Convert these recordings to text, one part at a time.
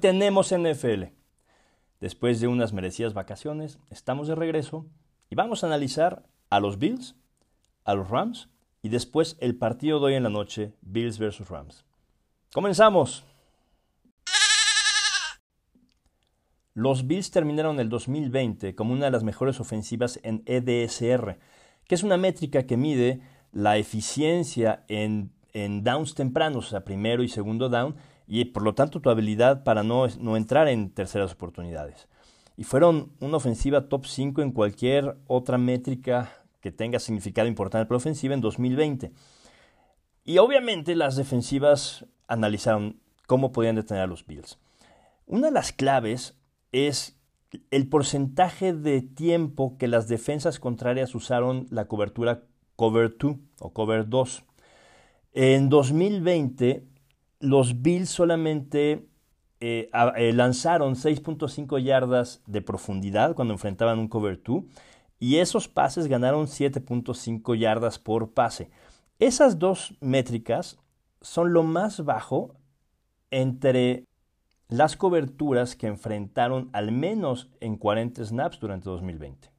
Tenemos NFL. Después de unas merecidas vacaciones, estamos de regreso y vamos a analizar a los Bills, a los Rams y después el partido de hoy en la noche, Bills vs. Rams. Comenzamos. Los Bills terminaron el 2020 como una de las mejores ofensivas en EDSR, que es una métrica que mide la eficiencia en, downs tempranos, o sea, primero y segundo down, y por lo tanto tu habilidad para no, no entrar en terceras oportunidades. Y fueron una ofensiva top 5 en cualquier otra métrica que tenga significado importante para la ofensiva en 2020. Y obviamente las defensivas analizaron cómo podían detener a los Bills. Una de las claves es el porcentaje de tiempo que las defensas contrarias usaron la cobertura Cover 2 o Cover 2. En 2020, los Bills solamente eh, eh, lanzaron 6.5 yardas de profundidad cuando enfrentaban un Cover 2 y esos pases ganaron 7.5 yardas por pase. Esas dos métricas son lo más bajo entre las coberturas que enfrentaron al menos en 40 snaps durante 2020.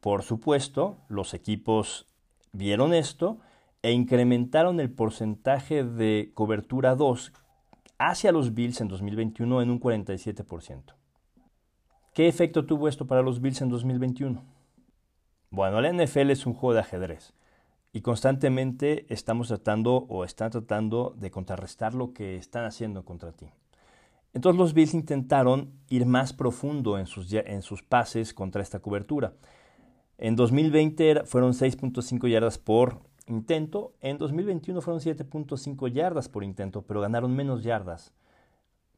Por supuesto, los equipos vieron esto e incrementaron el porcentaje de cobertura 2 hacia los Bills en 2021 en un 47%. ¿Qué efecto tuvo esto para los Bills en 2021? Bueno, la NFL es un juego de ajedrez y constantemente estamos tratando o están tratando de contrarrestar lo que están haciendo contra ti. Entonces los Bills intentaron ir más profundo en sus, en sus pases contra esta cobertura. En 2020 fueron 6.5 yardas por intento, en 2021 fueron 7.5 yardas por intento, pero ganaron menos yardas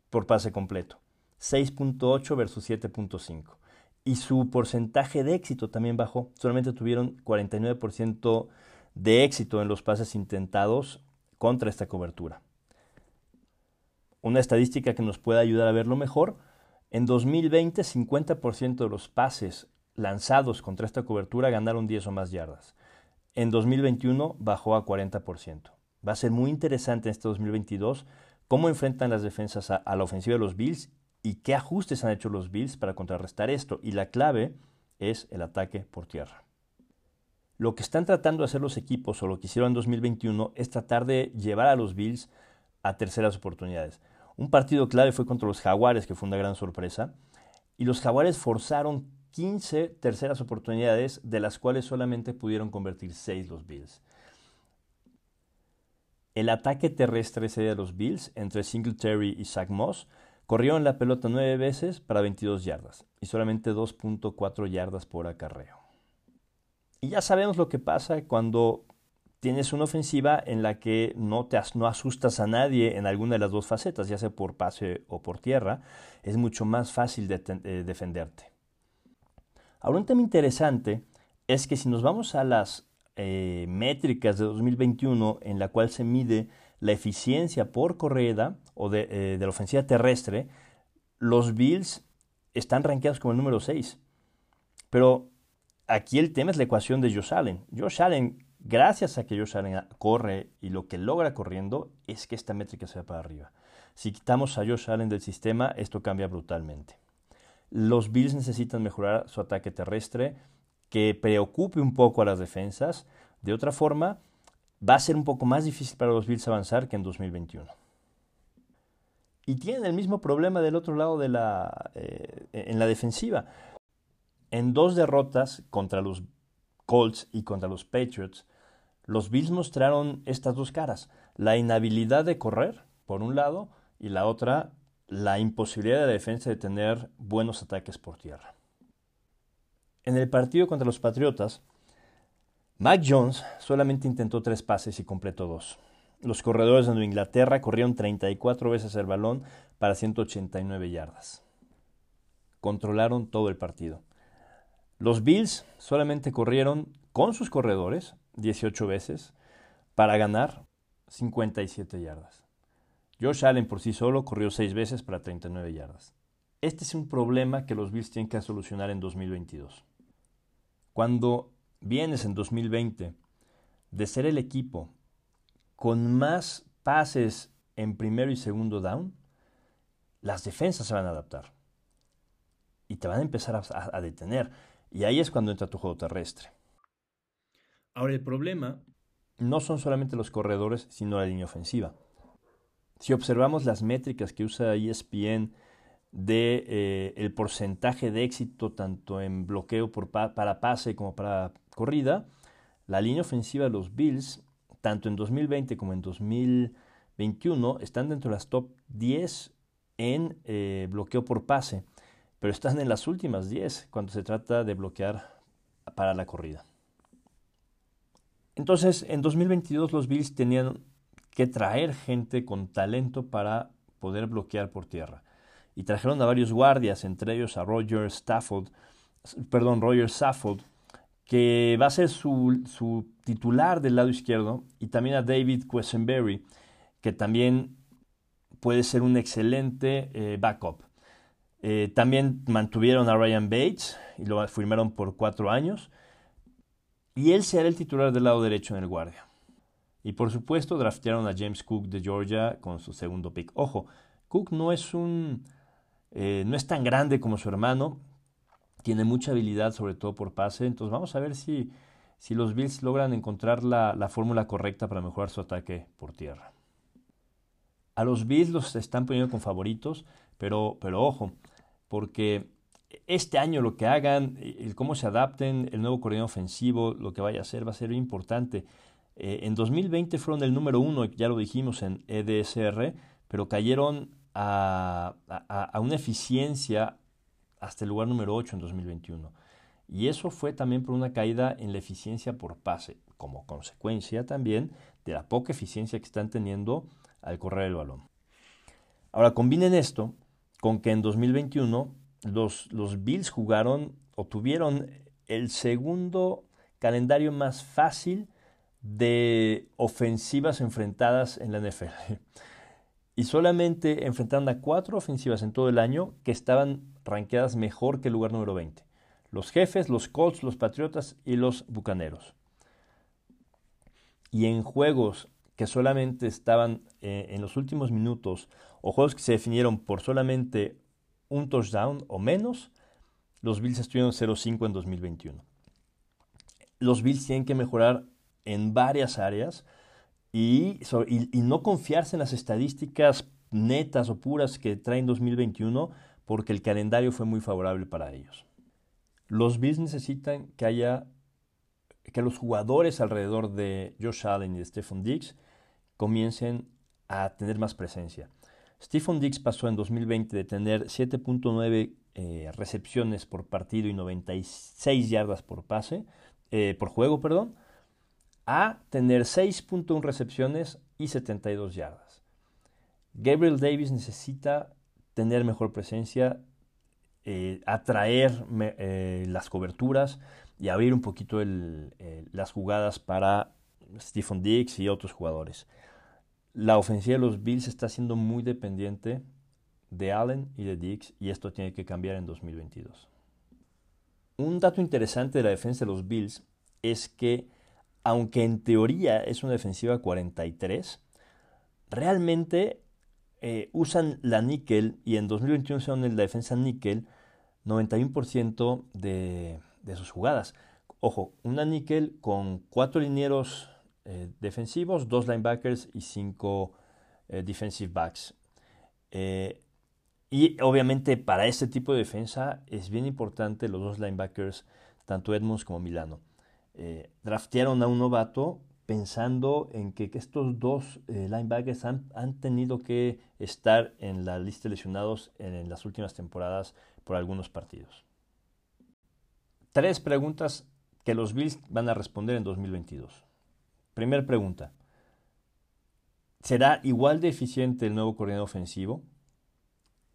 por pase completo. 6.8 versus 7.5. Y su porcentaje de éxito también bajó. Solamente tuvieron 49% de éxito en los pases intentados contra esta cobertura. Una estadística que nos puede ayudar a verlo mejor. En 2020, 50% de los pases lanzados contra esta cobertura ganaron 10 o más yardas. En 2021 bajó a 40%. Va a ser muy interesante en este 2022 cómo enfrentan las defensas a, la ofensiva de los Bills y qué ajustes han hecho los Bills para contrarrestar esto. Y la clave es el ataque por tierra. Lo que están tratando de hacer los equipos o lo que hicieron en 2021 es tratar de llevar a los Bills a terceras oportunidades. Un partido clave fue contra los Jaguares, que fue una gran sorpresa, y los Jaguares forzaron 15 terceras oportunidades, de las cuales solamente pudieron convertir 6 los Bills. El ataque terrestre ese de los Bills, entre Singletary y Zach Moss, corrieron la pelota 9 veces para 22 yardas y solamente 2.4 yardas por acarreo. Y ya sabemos lo que pasa cuando tienes una ofensiva en la que no, te no asustas a nadie en alguna de las dos facetas, ya sea por pase o por tierra, es mucho más fácil de, eh, defenderte. Ahora un tema interesante es que si nos vamos a las eh, métricas de 2021 en la cual se mide la eficiencia por corrida o de, eh, de la ofensiva terrestre, los Bills están rankeados como el número 6. Pero aquí el tema es la ecuación de Josh Allen. Josh Allen, gracias a que Josh Allen corre y lo que logra corriendo es que esta métrica se va para arriba. Si quitamos a Josh Allen del sistema, esto cambia brutalmente. Los Bills necesitan mejorar su ataque terrestre, que preocupe un poco a las defensas. De otra forma, va a ser un poco más difícil para los Bills avanzar que en 2021. Y tienen el mismo problema del otro lado de la, eh, en la defensiva. En dos derrotas contra los Colts y contra los Patriots, los Bills mostraron estas dos caras. La inhabilidad de correr, por un lado, y la otra, la imposibilidad de la defensa de tener buenos ataques por tierra. En el partido contra los Patriotas, Mac Jones solamente intentó tres pases y completó dos. Los corredores de Nueva Inglaterra corrieron 34 veces el balón para 189 yardas. Controlaron todo el partido. Los Bills solamente corrieron con sus corredores 18 veces para ganar 57 yardas. Josh Allen por sí solo corrió seis veces para 39 yardas. Este es un problema que los Bills tienen que solucionar en 2022. Cuando vienes en 2020 de ser el equipo con más pases en primero y segundo down, las defensas se van a adaptar y te van a empezar a, a detener. Y ahí es cuando entra tu juego terrestre. Ahora el problema no son solamente los corredores, sino la línea ofensiva. Si observamos las métricas que usa ESPN de eh, el porcentaje de éxito tanto en bloqueo para pase como para corrida, la línea ofensiva de los Bills, tanto en 2020 como en 2021, están dentro de las top 10 en eh, bloqueo por pase, pero están en las últimas 10 cuando se trata de bloquear para la corrida. Entonces, en 2022 los Bills tenían traer gente con talento para poder bloquear por tierra y trajeron a varios guardias, entre ellos a Roger Stafford, perdón, Roger Saffold, que va a ser su, titular del lado izquierdo, y también a David Quesenberry, que también puede ser un excelente eh, backup. Eh, también mantuvieron a Ryan Bates y lo firmaron por cuatro años. Y él será el titular del lado derecho en el guardia. Y por supuesto draftearon a James Cook de Georgia con su segundo pick. Ojo, Cook no es un eh, no es tan grande como su hermano, tiene mucha habilidad, sobre todo por pase. Entonces vamos a ver si, si los Bills logran encontrar la, fórmula correcta para mejorar su ataque por tierra. A los Bills los están poniendo con favoritos, pero, pero ojo, porque este año lo que hagan, el cómo se adapten, el nuevo coordinador ofensivo, lo que vaya a hacer va a ser importante. Eh, en 2020 fueron el número uno, ya lo dijimos en EDSR, pero cayeron a, una eficiencia hasta el lugar número 8 en 2021. Y eso fue también por una caída en la eficiencia por pase, como consecuencia también de la poca eficiencia que están teniendo al correr el balón. Ahora combinen esto con que en 2021 los, los Bills jugaron o tuvieron el segundo calendario más fácil de ofensivas enfrentadas en la NFL y solamente enfrentaron a cuatro ofensivas en todo el año que estaban ranqueadas mejor que el lugar número 20. Los jefes, los Colts, los Patriotas y los Bucaneros. Y en juegos que solamente estaban eh, en los últimos minutos o juegos que se definieron por solamente un touchdown o menos, los Bills estuvieron 0-5 en 2021. Los Bills tienen que mejorar en varias áreas y, no confiarse en las estadísticas netas o puras que traen 2021 porque el calendario fue muy favorable para ellos. Los Bills necesitan que haya que los jugadores alrededor de Josh Allen y de Stephon Diggs comiencen a tener más presencia. Stephon Diggs pasó en 2020 de tener 7.9 eh, recepciones por partido y 96 yardas por pase, eh, por juego, perdón, a tener 6.1 recepciones y 72 yardas. Gabriel Davis necesita tener mejor presencia, eh, atraer eh, las coberturas y abrir un poquito eh, las jugadas para Stephen Diggs y otros jugadores. La ofensiva de los Bills está siendo muy dependiente de Allen y de Diggs y esto tiene que cambiar en 2022. Un dato interesante de la defensa de los Bills es que aunque en teoría es una defensiva 43, realmente eh, usan la níquel y en 2021 usaron la defensa níquel 91% de, de, sus jugadas. Ojo, una níquel con cuatro linieros eh, defensivos, dos linebackers y cinco eh, defensive backs. y obviamente para este tipo de defensa es bien importante los dos linebackers, tanto Edmonds como Milano. Eh, draftearon a un novato pensando en que, estos dos eh, linebackers han, tenido que estar en la lista de lesionados en, las últimas temporadas por algunos partidos. Tres preguntas que los Bills van a responder en 2022. Primera pregunta. ¿Será igual de eficiente el nuevo coordinador ofensivo?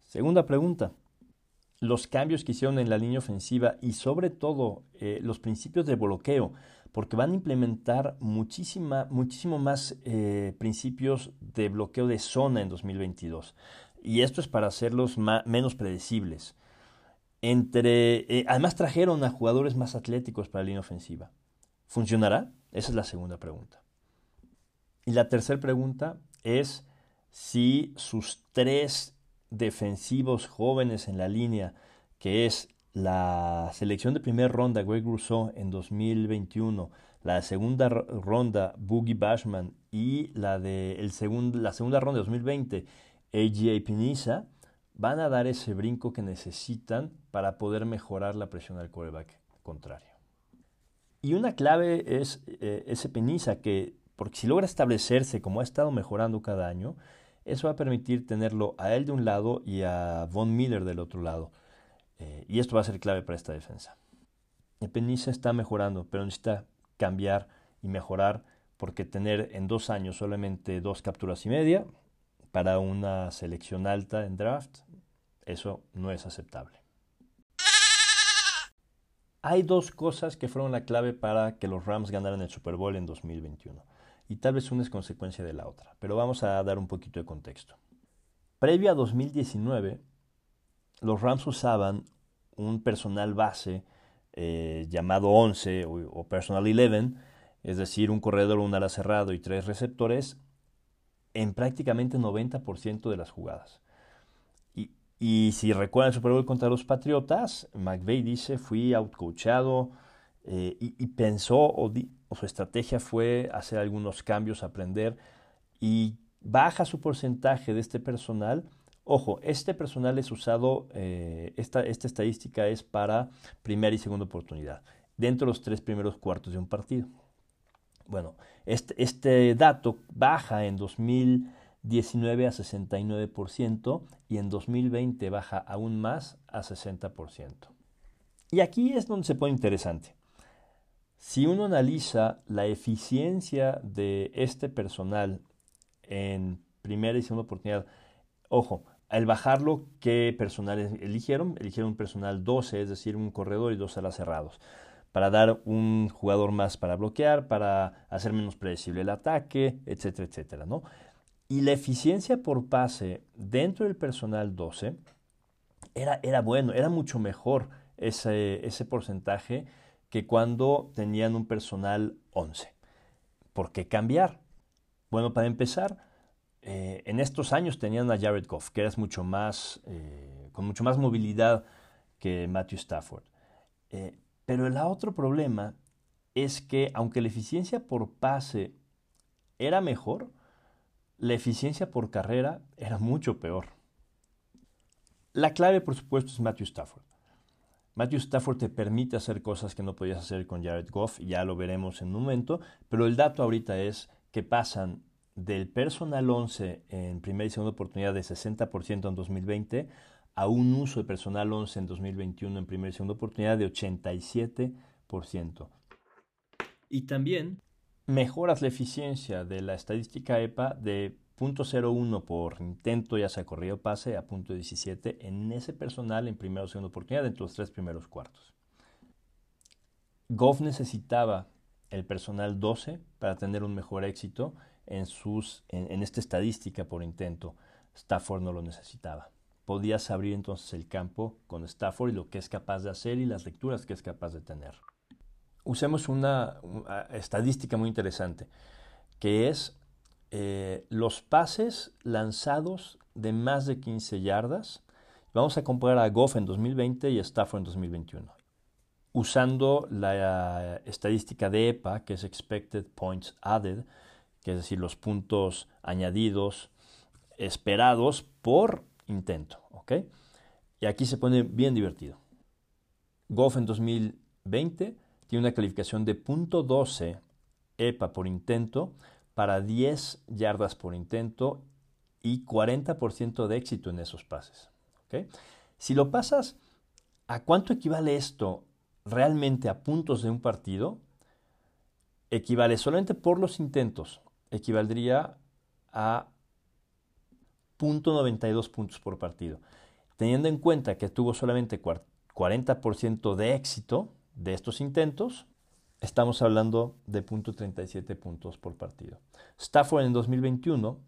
Segunda pregunta los cambios que hicieron en la línea ofensiva y sobre todo eh, los principios de bloqueo, porque van a implementar muchísima, muchísimo más eh, principios de bloqueo de zona en 2022. Y esto es para hacerlos menos predecibles. Entre, eh, además trajeron a jugadores más atléticos para la línea ofensiva. ¿Funcionará? Esa es la segunda pregunta. Y la tercera pregunta es si sus tres defensivos jóvenes en la línea, que es la selección de primera ronda Greg Rousseau en 2021, la segunda ronda Boogie Bashman y la, de el la segunda ronda de 2020 AGA Pinisa, van a dar ese brinco que necesitan para poder mejorar la presión al quarterback contrario. Y una clave es eh, ese Pinisa que, porque si logra establecerse como ha estado mejorando cada año, eso va a permitir tenerlo a él de un lado y a Von Miller del otro lado. Eh, y esto va a ser clave para esta defensa. Epeniza está mejorando, pero necesita cambiar y mejorar porque tener en dos años solamente dos capturas y media para una selección alta en draft, eso no es aceptable. Hay dos cosas que fueron la clave para que los Rams ganaran el Super Bowl en 2021. Y tal vez una es consecuencia de la otra, pero vamos a dar un poquito de contexto. Previo a 2019, los Rams usaban un personal base eh, llamado 11 o, personal 11, es decir, un corredor, un ala cerrado y tres receptores en prácticamente 90% de las jugadas. Y, si recuerdan el Super Bowl contra los Patriotas, McVeigh dice, fui outcoachado eh, y, pensó, su estrategia fue hacer algunos cambios, aprender, y baja su porcentaje de este personal Ojo, este personal es usado, eh, esta, estadística es para primera y segunda oportunidad, dentro de los tres primeros cuartos de un partido. Bueno, este, este dato baja en 2019 a 69% y en 2020 baja aún más a 60%. Y aquí es donde se pone interesante. Si uno analiza la eficiencia de este personal en primera y segunda oportunidad, ojo, al bajarlo, ¿qué personal eligieron? Eligieron un personal 12, es decir, un corredor y dos alas cerrados, para dar un jugador más para bloquear, para hacer menos predecible el ataque, etcétera, etcétera, ¿no? Y la eficiencia por pase dentro del personal 12 era, era bueno, era mucho mejor ese, ese porcentaje que cuando tenían un personal 11. ¿Por qué cambiar? Bueno, para empezar, eh, en estos años tenían a Jared Goff, que era mucho más, eh, con mucho más movilidad que Matthew Stafford. Eh, pero el otro problema es que aunque la eficiencia por pase era mejor, la eficiencia por carrera era mucho peor. La clave, por supuesto, es Matthew Stafford. Matthew Stafford te permite hacer cosas que no podías hacer con Jared Goff, ya lo veremos en un momento, pero el dato ahorita es que pasan del personal 11 en primera y segunda oportunidad de 60% en 2020 a un uso de personal 11 en 2021 en primera y segunda oportunidad de 87%. Y también mejoras la eficiencia de la estadística EPA de 0.01 por intento, ya sea corrido pase, a 0.17 en ese personal en primera o segunda oportunidad entre los tres primeros cuartos. Goff necesitaba el personal 12 para tener un mejor éxito en, sus, en, esta estadística por intento. Stafford no lo necesitaba. Podías abrir entonces el campo con Stafford y lo que es capaz de hacer y las lecturas que es capaz de tener. Usemos una, estadística muy interesante, que es eh, los pases lanzados de más de 15 yardas. Vamos a comparar a Goff en 2020 y a Stafford en 2021 usando la estadística de EPA, que es Expected Points Added, que es decir, los puntos añadidos esperados por intento. Y aquí se pone bien divertido. Goff en 2020 tiene una calificación de .12 EPA por intento para 10 yardas por intento y 40% de éxito en esos pases. ¿ok? Si lo pasas, ¿a cuánto equivale esto realmente a puntos de un partido? Equivale solamente por los intentos equivaldría a 0.92 puntos por partido. Teniendo en cuenta que tuvo solamente 40% de éxito de estos intentos, estamos hablando de 0.37 puntos por partido. Stafford en 2021,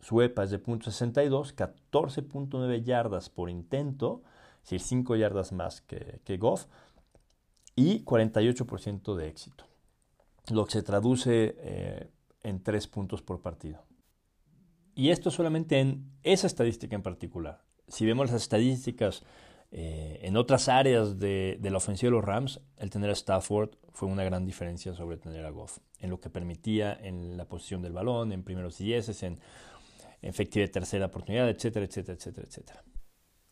su EPA es de 0.62, 14.9 yardas por intento, es decir, 5 yardas más que, que Goff, y 48% de éxito. Lo que se traduce eh, en tres puntos por partido. Y esto solamente en esa estadística en particular. si vemos las estadísticas eh, en otras áreas de, la ofensiva de los Rams, el tener a Stafford fue una gran diferencia sobre tener a Goff, en lo que permitía en la posición del balón, en primeros y dieces, en efectiva de tercera oportunidad, etcétera, etcétera, etcétera, etcétera.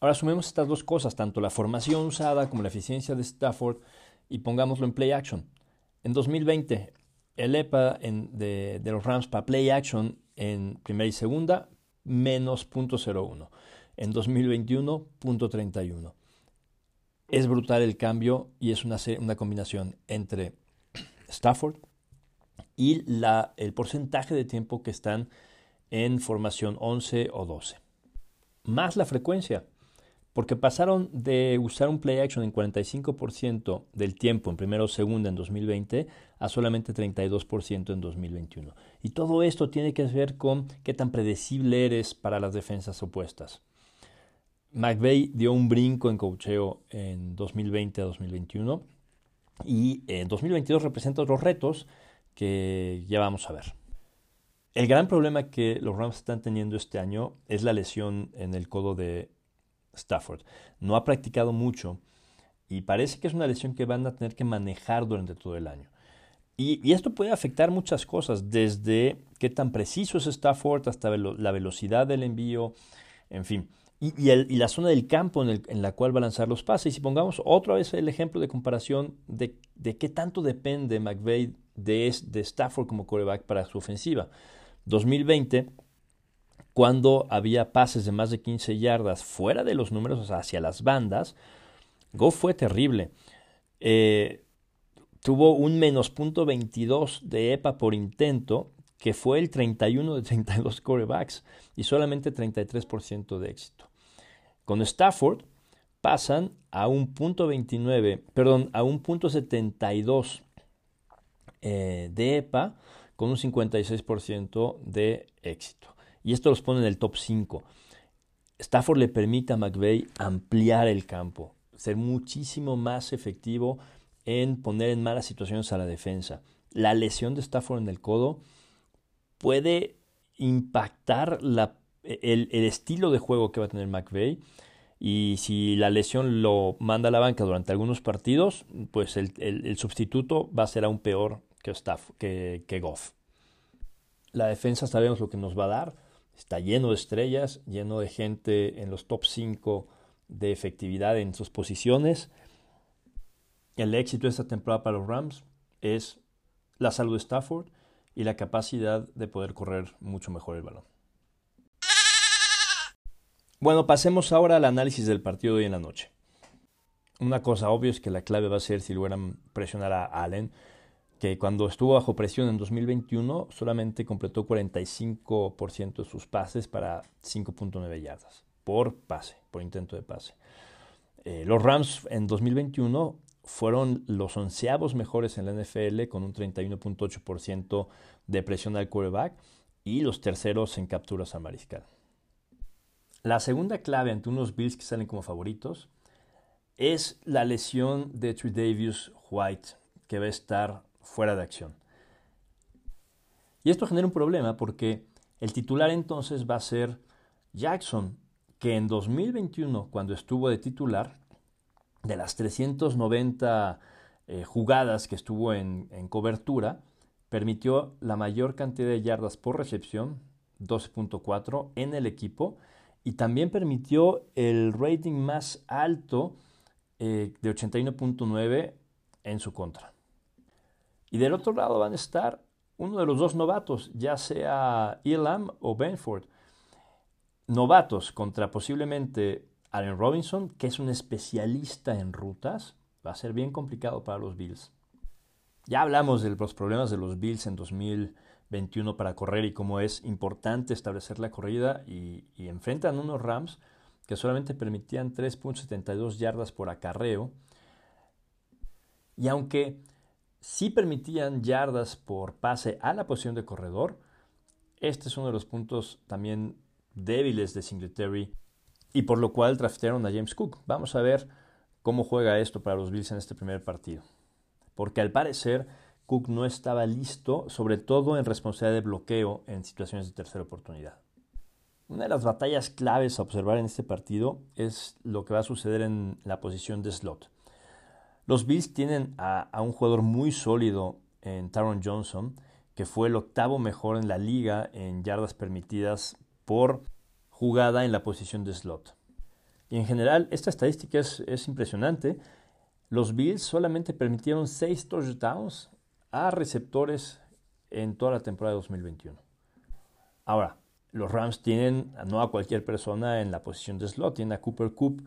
Ahora sumemos estas dos cosas, tanto la formación usada como la eficiencia de Stafford, y pongámoslo en play action. En 2020, el EPA de, de, los Rams para play action en primera y segunda, menos 0.01 en 2021, punto 31. Es brutal el cambio y es una, una combinación entre Stafford y la, el porcentaje de tiempo que están en formación 11 o 12. Más la frecuencia, porque pasaron de usar un play action en 45% del tiempo en primera o segunda en 2020 a solamente 32% en 2021. Y todo esto tiene que ver con qué tan predecible eres para las defensas opuestas. McVeigh dio un brinco en cocheo en 2020 a 2021 y en 2022 representa otros retos que ya vamos a ver. El gran problema que los Rams están teniendo este año es la lesión en el codo de Stafford. No ha practicado mucho y parece que es una lesión que van a tener que manejar durante todo el año. Y esto puede afectar muchas cosas, desde qué tan preciso es Stafford hasta la velocidad del envío, en fin y, la zona del campo en, la cual va a lanzar los pases. Y pongamos otra vez el ejemplo de comparación de, qué tanto depende McVeigh de, Stafford como quarterback para su ofensiva. 2020, cuando había pases de más de 15 yardas fuera de los números, hacia las bandas, Go fue terrible. Eh, tuvo un menos punto 22 de EPA por intento que fue el 31 de 32 corebacks y solamente 33% de éxito. Con Stafford pasan a un punto 29, perdón, a un punto 72 eh, de EPA con un 56% de éxito. Y esto los pone en el top 5. Stafford le permite a McVeigh ampliar el campo, ser muchísimo más efectivo en poner en malas situaciones a la defensa. La lesión de Stafford en el codo puede impactar el, estilo de juego que va a tener McVeigh. Y si la lesión lo manda a la banca durante algunos partidos, pues el, sustituto va a ser aún peor que, que, que Goff. La defensa sabemos lo que nos va a dar. Está lleno de estrellas, lleno de gente en los top 5 de efectividad en sus posiciones. El éxito de esta temporada para los Rams es la salud de Stafford y la capacidad de poder correr mucho mejor el balón. Bueno, pasemos ahora al análisis del partido de hoy en la noche. Una cosa obvia es que la clave va a ser si logran presionar a Allen, que cuando estuvo bajo presión en 2021 solamente completó 45% de sus pases para 5.9 yardas por pase, por intento de pase. Eh, los Rams en 2021 fueron los onceavos mejores en la NFL con un 31.8% de presión al quarterback y los terceros en capturas a mariscal. La segunda clave ante unos Bills que salen como favoritos es la lesión de Tredavious White, que va a estar fuera de acción. Y esto genera un problema porque el titular entonces va a ser Jackson, que en 2021, cuando estuvo de titular, de las 390 eh, jugadas que estuvo en, cobertura, permitió la mayor cantidad de yardas por recepción, 12.4 en el equipo, y también permitió el rating más alto eh, de 81.9 en su contra. Y del otro lado van a estar uno de los dos novatos, ya sea Elam o Benford. Novatos contra posiblemente Allen Robinson, que es un especialista en rutas, va a ser bien complicado para los Bills. Ya hablamos de los problemas de los Bills en 2021 para correr y cómo es importante establecer la corrida y, y enfrentan unos Rams que solamente permitían 3.72 yardas por acarreo. Y aunque sí permitían yardas por pase a la posición de corredor, este es uno de los puntos también débiles de Singletary y por lo cual draftearon a James Cook. Vamos a ver cómo juega esto para los Bills en este primer partido. Porque al parecer Cook no estaba listo, sobre todo en responsabilidad de bloqueo en situaciones de tercera oportunidad. Una de las batallas claves a observar en este partido es lo que va a suceder en la posición de slot. Los Bills tienen a, un jugador muy sólido en Taron Johnson, que fue el octavo mejor en la liga en yardas permitidas por jugada en la posición de slot. Y en general, esta estadística es, es impresionante. Los Bills solamente permitieron 6 touchdowns a receptores en toda la temporada de 2021. Ahora, los Rams tienen no a cualquier persona en la posición de slot, tienen a Cooper Coop,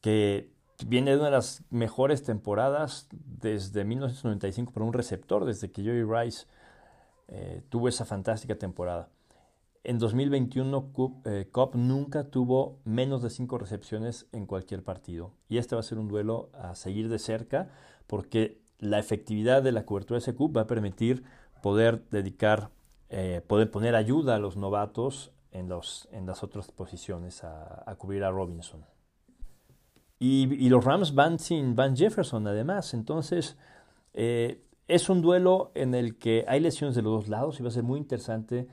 que viene de una de las mejores temporadas desde 1995 para un receptor, desde que Joey Rice eh, tuvo esa fantástica temporada. En 2021, eh, Cobb nunca tuvo menos de 5 recepciones en cualquier partido. Y este va a ser un duelo a seguir de cerca porque la efectividad de la cobertura de Coop va a permitir poder dedicar eh, poder poner ayuda a los novatos en, los, en las otras posiciones a, cubrir a Robinson. Y, los Rams van sin Van Jefferson además, entonces eh, es un duelo en el que hay lesiones de los dos lados y va a ser muy interesante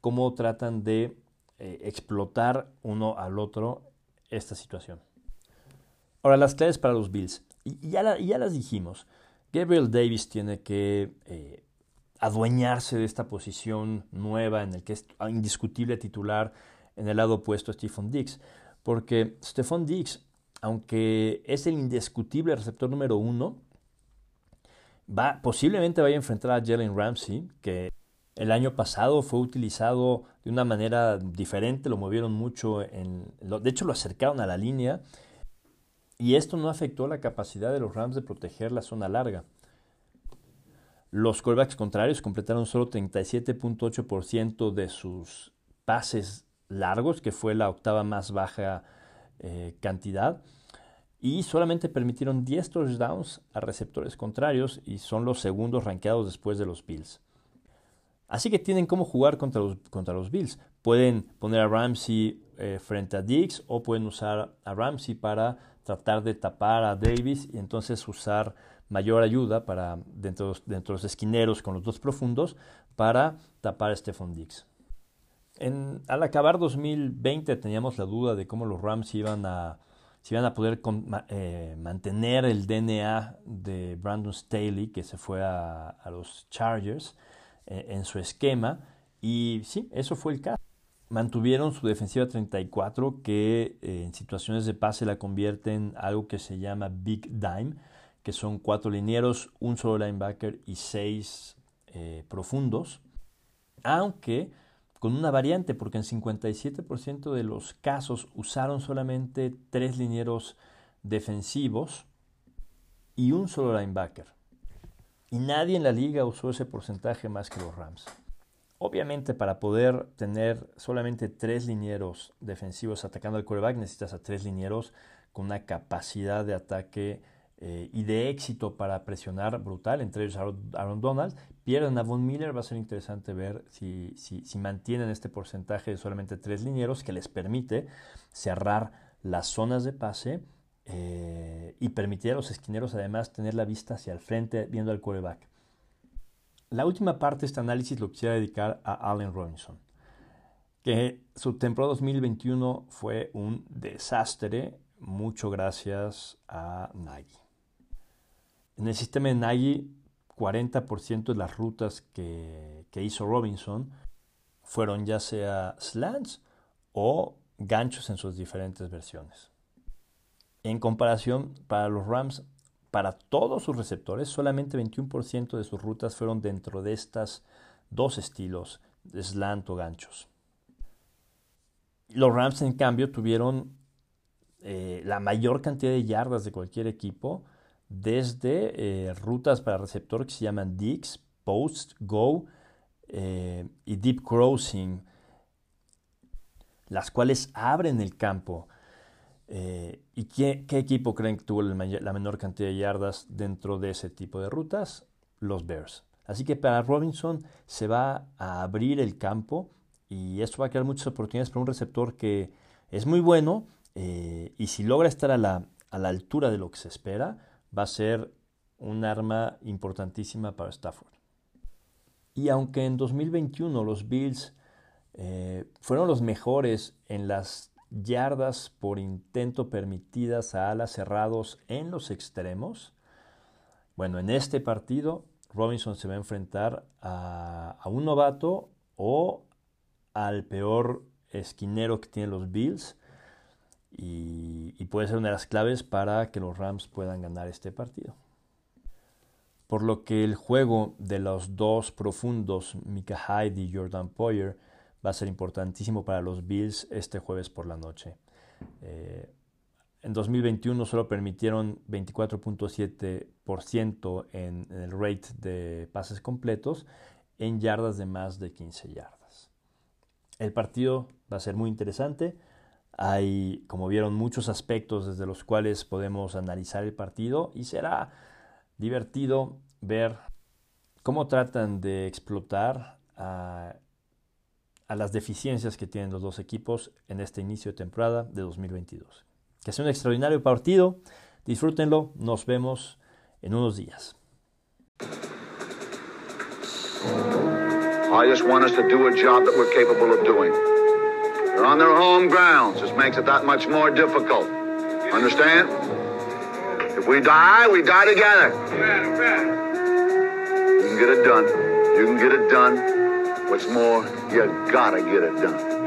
cómo tratan de eh, explotar uno al otro esta situación. Ahora, las claves para los Bills. Y ya las dijimos. Gabriel Davis tiene que adueñarse de esta posición nueva en el que es indiscutible titular en el lado opuesto a Stephon Diggs. Porque Stephon Diggs, aunque es el indiscutible receptor número uno, va, posiblemente vaya a enfrentar a Jalen Ramsey, que el año pasado fue utilizado de una manera diferente, lo movieron mucho, en, de hecho lo acercaron a la línea, y esto no afectó la capacidad de los Rams de proteger la zona larga. Los callbacks contrarios completaron solo 37.8% de sus pases largos, que fue la octava más baja eh, cantidad, y solamente permitieron 10 touchdowns a receptores contrarios y son los segundos rankeados después de los Bills. Así que tienen cómo jugar contra los, contra los Bills. Pueden poner a Ramsey eh, frente a Diggs o pueden usar a Ramsey para tratar de tapar a Davis y entonces usar mayor ayuda para dentro, dentro de los esquineros con los dos profundos para tapar a Stephon Diggs. En, al acabar 2020 teníamos la duda de cómo los Rams iban a, iban a poder eh, mantener el DNA de Brandon Staley, que se fue a, los Chargers, eh, en su esquema. Y sí, eso fue el caso. Mantuvieron su defensiva 34, que eh, en situaciones de pase la convierte en algo que se llama Big Dime que son cuatro linieros, un solo linebacker y seis eh, profundos, aunque con una variante, porque en 57% de los casos usaron solamente tres linieros defensivos y un solo linebacker. Y nadie en la liga usó ese porcentaje más que los Rams. Obviamente para poder tener solamente tres linieros defensivos atacando al quarterback necesitas a tres linieros con una capacidad de ataque eh, y de éxito para presionar brutal, entre ellos Aaron, Donald. Pierden a Von Miller, va a ser interesante ver si, si, mantienen este porcentaje de solamente tres linieros que les permite cerrar las zonas de pase eh, y permitir a los esquineros además tener la vista hacia el frente viendo al quarterback. La última parte de este análisis lo quisiera dedicar a Allen Robinson, que su temporada 2021 fue un desastre, mucho gracias a Nagy. En el sistema de Nagy, 40% de las rutas que, hizo Robinson fueron ya sea slants o ganchos en sus diferentes versiones. En comparación, para los Rams, para todos sus receptores, solamente 21% de sus rutas fueron dentro de estas dos estilos, de slant o ganchos. Los Rams, en cambio, tuvieron eh, la mayor cantidad de yardas de cualquier equipo desde eh, rutas para receptor que se llaman Dix, Post, Go eh, y Deep Crossing, las cuales abren el campo. Eh, ¿Y qué, equipo creen que tuvo la menor cantidad de yardas dentro de ese tipo de rutas? Los Bears. Así que para Robinson se va a abrir el campo y esto va a crear muchas oportunidades para un receptor que es muy bueno y si logra estar a la, a la altura de lo que se espera, va a ser un arma importantísima para Stafford. Y aunque en 2021 los Bills eh, fueron los mejores en las yardas por intento permitidas a alas cerrados en los extremos. Bueno, en este partido Robinson se va a enfrentar a, un novato o al peor esquinero que tienen los Bills y, puede ser una de las claves para que los Rams puedan ganar este partido. Por lo que el juego de los dos profundos, Mika Hyde y Jordan Poyer, va a ser importantísimo para los Bills este jueves por la noche. Eh, en 2021 solo permitieron 24.7% en, en el rate de pases completos en yardas de más de 15 yardas. El partido va a ser muy interesante. Hay, como vieron, muchos aspectos desde los cuales podemos analizar el partido y será divertido ver cómo tratan de explotar a a las deficiencias que tienen los dos equipos en este inicio de temporada de 2022. Que sea un extraordinario partido, disfrútenlo, nos vemos en unos días. I just want us to do a job that we're capable of doing. They're on their home grounds. This makes it that much more difficult. Understand? If we die, we die together. You can get it done. You can get it done. What's more, you gotta get it done.